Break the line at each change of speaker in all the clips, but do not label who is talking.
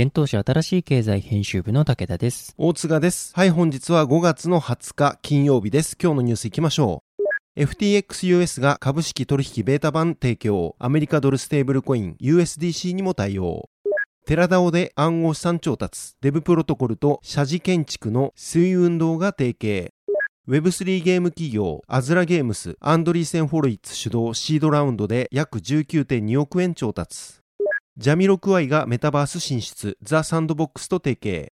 現当社新しい経済編集部の武田です。
大塚です。はい、本日は5月の20日金曜日です。今日のニュース行きましょう。FTXUS が株式取引ベータ版提供、アメリカドルステーブルコイン USDC にも対応。テラダオで暗号資産調達、デブプロトコルと社寺建築の水運動が提携。Web3 ゲーム企業アズラゲームスアンドリーセン・フォロイッツ主導シードラウンドで約19.2億円調達。ジャミロクワイがメタバース進出 The Sandbox と提携。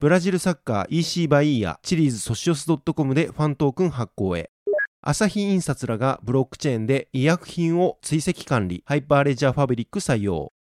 ブラジルサッカー EC バイーやチリーズソシオス .com でファントークン発行へ。朝日印刷らがブロックチェーンで医薬品を追跡管理、 Hyperledger Fabric 採用。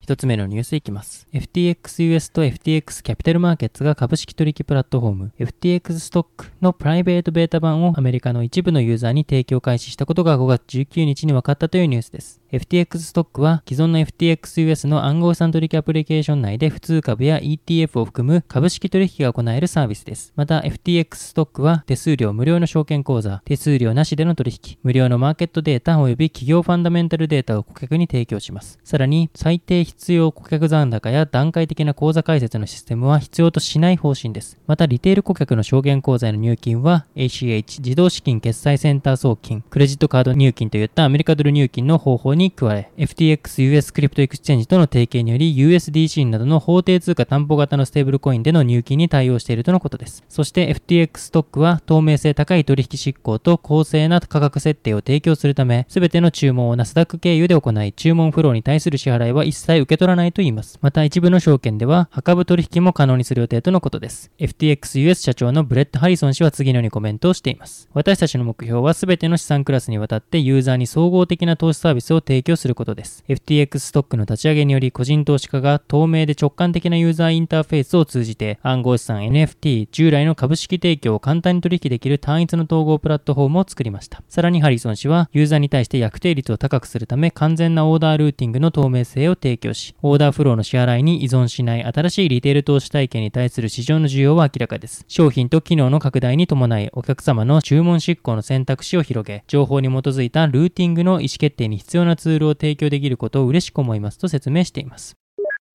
一つ目のニュースいきます。 FTX US と FTX キャピタルマーケッツが株式取引プラットフォーム FTX ストックのプライベートベータ版をアメリカの一部のユーザーに提供開始したことが5月19日に分かったというニュースです。FTX Stocks は既存の FTX US の暗号資産取引アプリケーション内で普通株や ETF を含む株式取引が行えるサービスです。また FTX ストックは手数料無料の証券口座、手数料なしでの取引、無料のマーケットデータ及び企業ファンダメンタルデータを顧客に提供します。さらに最低必要顧客残高や段階的な口座開設のシステムは必要としない方針です。またリテール顧客の証券口座への入金は ACH 自動資金決済センター送金、クレジットカード入金といったアメリカドル入金の方法に加え、FTX-US クリプトエクスチェンジとの提携により USDC などの法定通貨担保型のステーブルコインでの入金に対応しているとのことです。そして FTX ストックは透明性高い取引執行と公正な価格設定を提供するため、すべての注文をナスダック経由で行い、注文フローに対する支払いは一切受け取らないと言います。また一部の証券では、端株取引も可能にする予定とのことです。 FTX US 社長のブレット・ハリソン氏は次のようにコメントをしています。私たちの目標はすべての資産クラスにわたってユーザーに総合的な投資サービスを提供することです。FTX ストックの立ち上げにより個人投資家が透明で直感的なユーザーインターフェースを通じて暗号資産 NFT 従来の株式提供を簡単に取引できる単一の統合プラットフォームを作りました。さらにハリソン氏はユーザーに対して約定率を高くするため完全なオーダールーティングの透明性を提供し、オーダーフローの支払いに依存しない新しいリテール投資体系に対する市場の需要は明らかです。商品と機能の拡大に伴いお客様の注文執行の選択肢を広げ、情報に基づいたルーティングの意思決定に必要なツールを提供できることを嬉しく思いますと説明しています。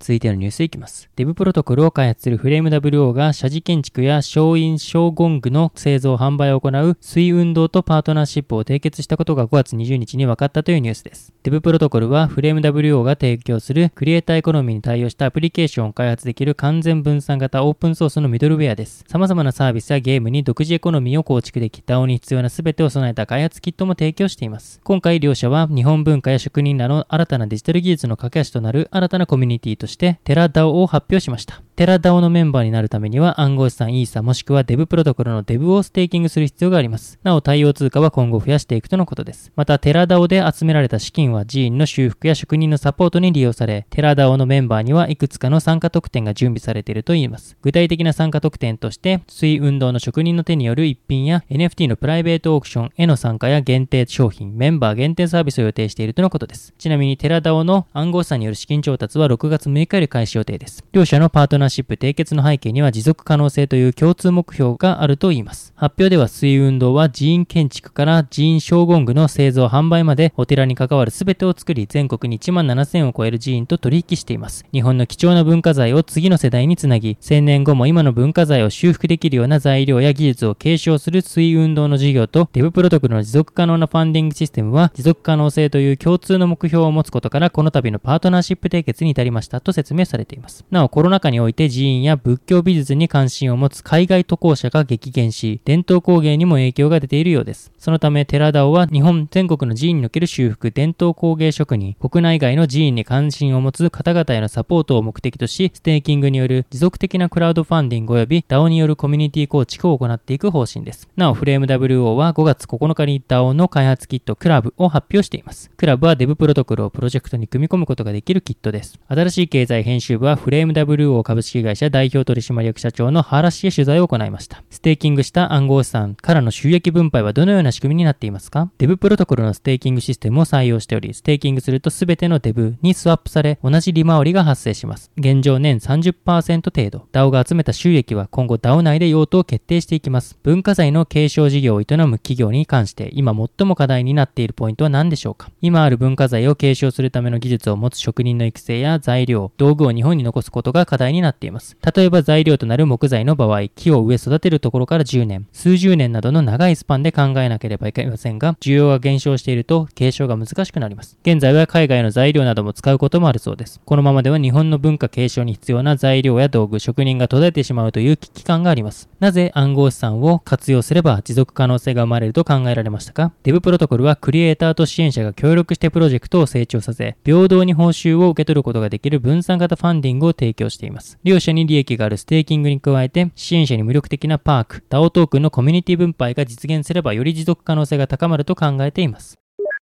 続いてのニュースいきます。デブプロトコルを開発するフレーム WO が社寺建築や寺院荘厳具の製造販売を行う翠雲堂とパートナーシップを締結したことが5月20日に分かったというニュースです。デブプロトコルはフレーム WO が提供するクリエイターエコノミーに対応したアプリケーションを開発できる完全分散型オープンソースのミドルウェアです。様々なサービスやゲームに独自エコノミーを構築でき、DAO に必要な全てを備えた開発キットも提供しています。今回両社は日本文化や職人らの新たなデジタル技術の架け橋となる新たなコミュニティとしてテラ DAO を発表しました。テラ DAO のメンバーになるためには暗号資産イーサもしくは Dev Protocol の DEV をステーキングする必要があります。なお対応通貨は今後増やしていくとのことです。またテラ DAO で集められた資金は寺院の修復や職人のサポートに利用され、テラ DAO のメンバーにはいくつかの参加特典が準備されているといいます。具体的な参加特典として、水運動の職人の手による一品や NFT のプライベートオークションへの参加や限定商品、メンバー限定サービスを予定しているとのことです。ちなみにテラ DAO の暗号資産による資金調達は6月6日より開始予定です。両社のパートナーナーシップ締結の背景には持続可能性という共通目標があると言います。発表では水運動は寺院建築から寺院将軍具の製造販売までお寺に関わる全てを作り全国に1万7000を超える寺院と取引しています。日本の貴重な文化財を次の世代につなぎ、1000年後も今の文化財を修復できるような材料や技術を継承する翠雲堂の事業と Dev Protocol の持続可能なファンディングシステムは持続可能性という共通の目標を持つことからこの度のパートナーシップ締結に至りましたと説明されています。なおコロナ禍において寺院や仏教美術に関心を持つ海外渡航者が激減し、伝統工芸にも影響が出ているようです。そのため寺田尾は日本全国の寺院における修復、伝統工芸職人、国内外の寺院に関心を持つ方々へのサポートを目的とし、ステーキングによる持続的なクラウドファンディング及び DAO によるコミュニティ構築を行っていく方針です。なお、 FRAME00 は5月9日に DAO の開発キットクラブを発表しています。クラブは Dev Protocol をプロジェクトに組み込むことができるキットです。新しい経済編集部はフレーム WO 株式会社代表取締役社長の原氏へ取材を行いました。ステーキングした暗号資産からの収益分配はどのような仕組みになっていますか？ Dev Protocol のステーキングシステムを採用しており、ステーキングすると全てのデブにスワップされ、同じ利回りが発生します。現状年30%程度。DAO が集めた収益は今後 DAO 内で用途を決定していきます。文化財の継承事業を営む企業に関して、今最も課題になっているポイントは何でしょうか？今ある文化財を継承するための技術を持つ職人の育成や材料、道具を日本に残すことが課題になっています。っています例えば材料となる木材の場合、木を植え育てるところから10年、数十年などの長いスパンで考えなければいけませんが、需要が減少していると継承が難しくなります。現在は海外の材料なども使うこともあるそうです。このままでは日本の文化継承に必要な材料や道具、職人が途絶えてしまうという危機感があります。なぜ暗号資産を活用すれば持続可能性が生まれると考えられましたか？デブプロトコルはクリエイターと支援者が協力してプロジェクトを成長させ、平等に報酬を受け取ることができる分散型ファンディングを提供しています。両者に利益があるステーキングに加えて、支援者に無力的なパーク、DAO トークンのコミュニティ分配が実現すればより持続可能性が高まると考えています。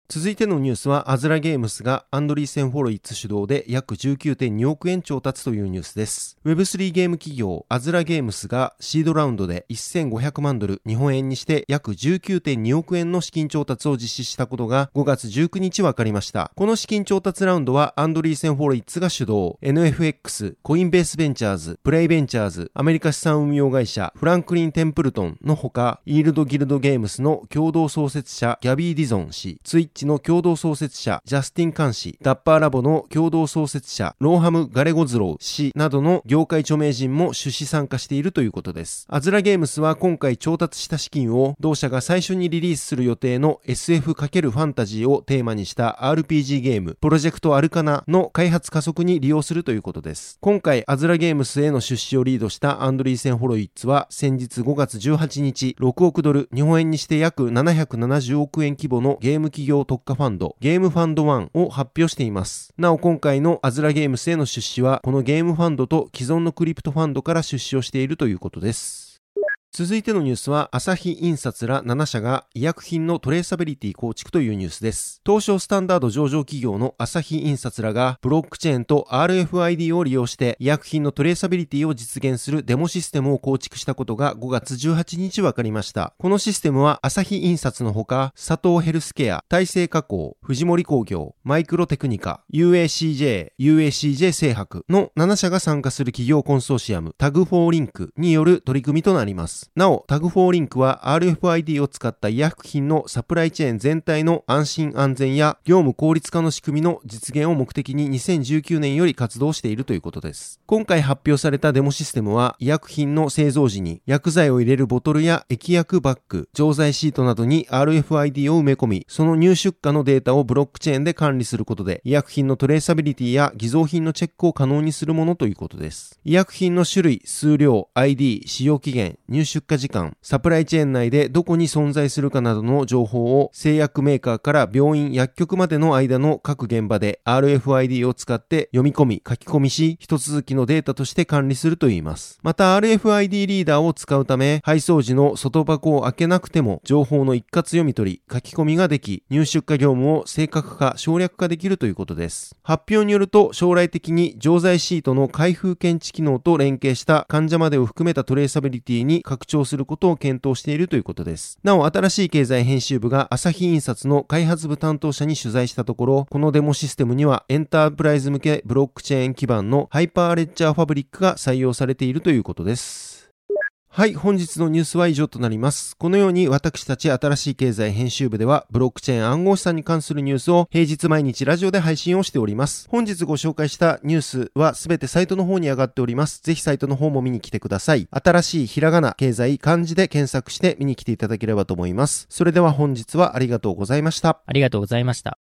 続いてのニュースは、アズラゲームスがアンドリーセン・フォロイッツ主導で約19.2億円調達というニュースです。Web3 ゲーム企業アズラゲームスがシードラウンドで1500万ドル、日本円にして約19.2億円の資金調達を実施したことが5月19日分かりました。この資金調達ラウンドはアンドリーセン・フォロイッツが主導、NFX、コインベースベンチャーズ、プレイベンチャーズ、アメリカ資産運用会社、フランクリン・テンプルトンのほか、イールド・ギルド・ゲームスの共同創設者ギャビー・ディゾン氏、ツイッチの共同創設者、ジャスティン・カン氏、ダッパーラボの共同創設者、ローハム・ガレゴズロー氏などの業界著名人も出資参加しているということです。アズラゲームスは今回調達した資金を同社が最初にリリースする予定の SF× ファンタジーをテーマにした RPG ゲーム、プロジェクトアルカナの開発加速に利用するということです。今回、アズラゲームスへの出資をリードしたアンドリーセン・ホロイッツは先日5月18日、6億ドル、日本円にして約770億円規模のゲーム企業特化ファンド、ゲームファンド1を発表しています。なお今回のアズラゲームスへの出資は、このゲームファンドと既存のクリプトファンドから出資をしているということです。続いてのニュースは、朝日印刷ら7社が医薬品のトレーサビリティ構築というニュースです。東証スタンダード上場企業の朝日印刷らが、ブロックチェーンと RFID を利用して医薬品のトレーサビリティを実現するデモシステムを構築したことが5月18日分かりました。このシステムは、朝日印刷のほか、佐藤ヘルスケア、大成加工、藤森工業、マイクロテクニカ、UACJ、UACJ 製博の7社が参加する企業コンソーシアム、タグフォーリンクによる取り組みとなります。。なお、タグ4リンクは RFID を使った医薬品のサプライチェーン全体の安心安全や業務効率化の仕組みの実現を目的に2019年より活動しているということです。今回発表されたデモシステムは医薬品の製造時に薬剤を入れるボトルや液薬バッグ、錠剤シートなどに RFID を埋め込み、その入出荷のデータをブロックチェーンで管理することで医薬品のトレーサビリティや偽造品のチェックを可能にするものということです。医薬品の種類、数量、ID、使用期限、入出荷時間、サプライチェーン内でどこに存在するかなどの情報を製薬メーカーから病院、薬局までの間の各現場で RFID を使って読み込み、書き込みし、一続きのデータとして管理するといいます。また RFID リーダーを使うため、配送時の外箱を開けなくても情報の一括読み取り、書き込みができ、入出荷業務を正確化、省略化できるということです。発表によると、将来的に錠剤シートの開封検知機能と連携した患者までを含めたトレーサビリティに拡拡張することを検討しているということです。なお、新しい経済編集部が朝日印刷の開発部担当者に取材したところ、このデモシステムにはエンタープライズ向けブロックチェーン基盤のハイパーレッチャーファブリックが採用されているということです。はい、本日のニュースは以上となります。このように私たち新しい経済編集部では、ブロックチェーン暗号資産に関するニュースを平日毎日ラジオで配信をしております。本日ご紹介したニュースはすべてサイトの方に上がっております。ぜひサイトの方も見に来てください。新しいひらがな、経済、漢字で検索して見に来ていただければと思います。それでは本日はありがとうございました。
ありがとうございました。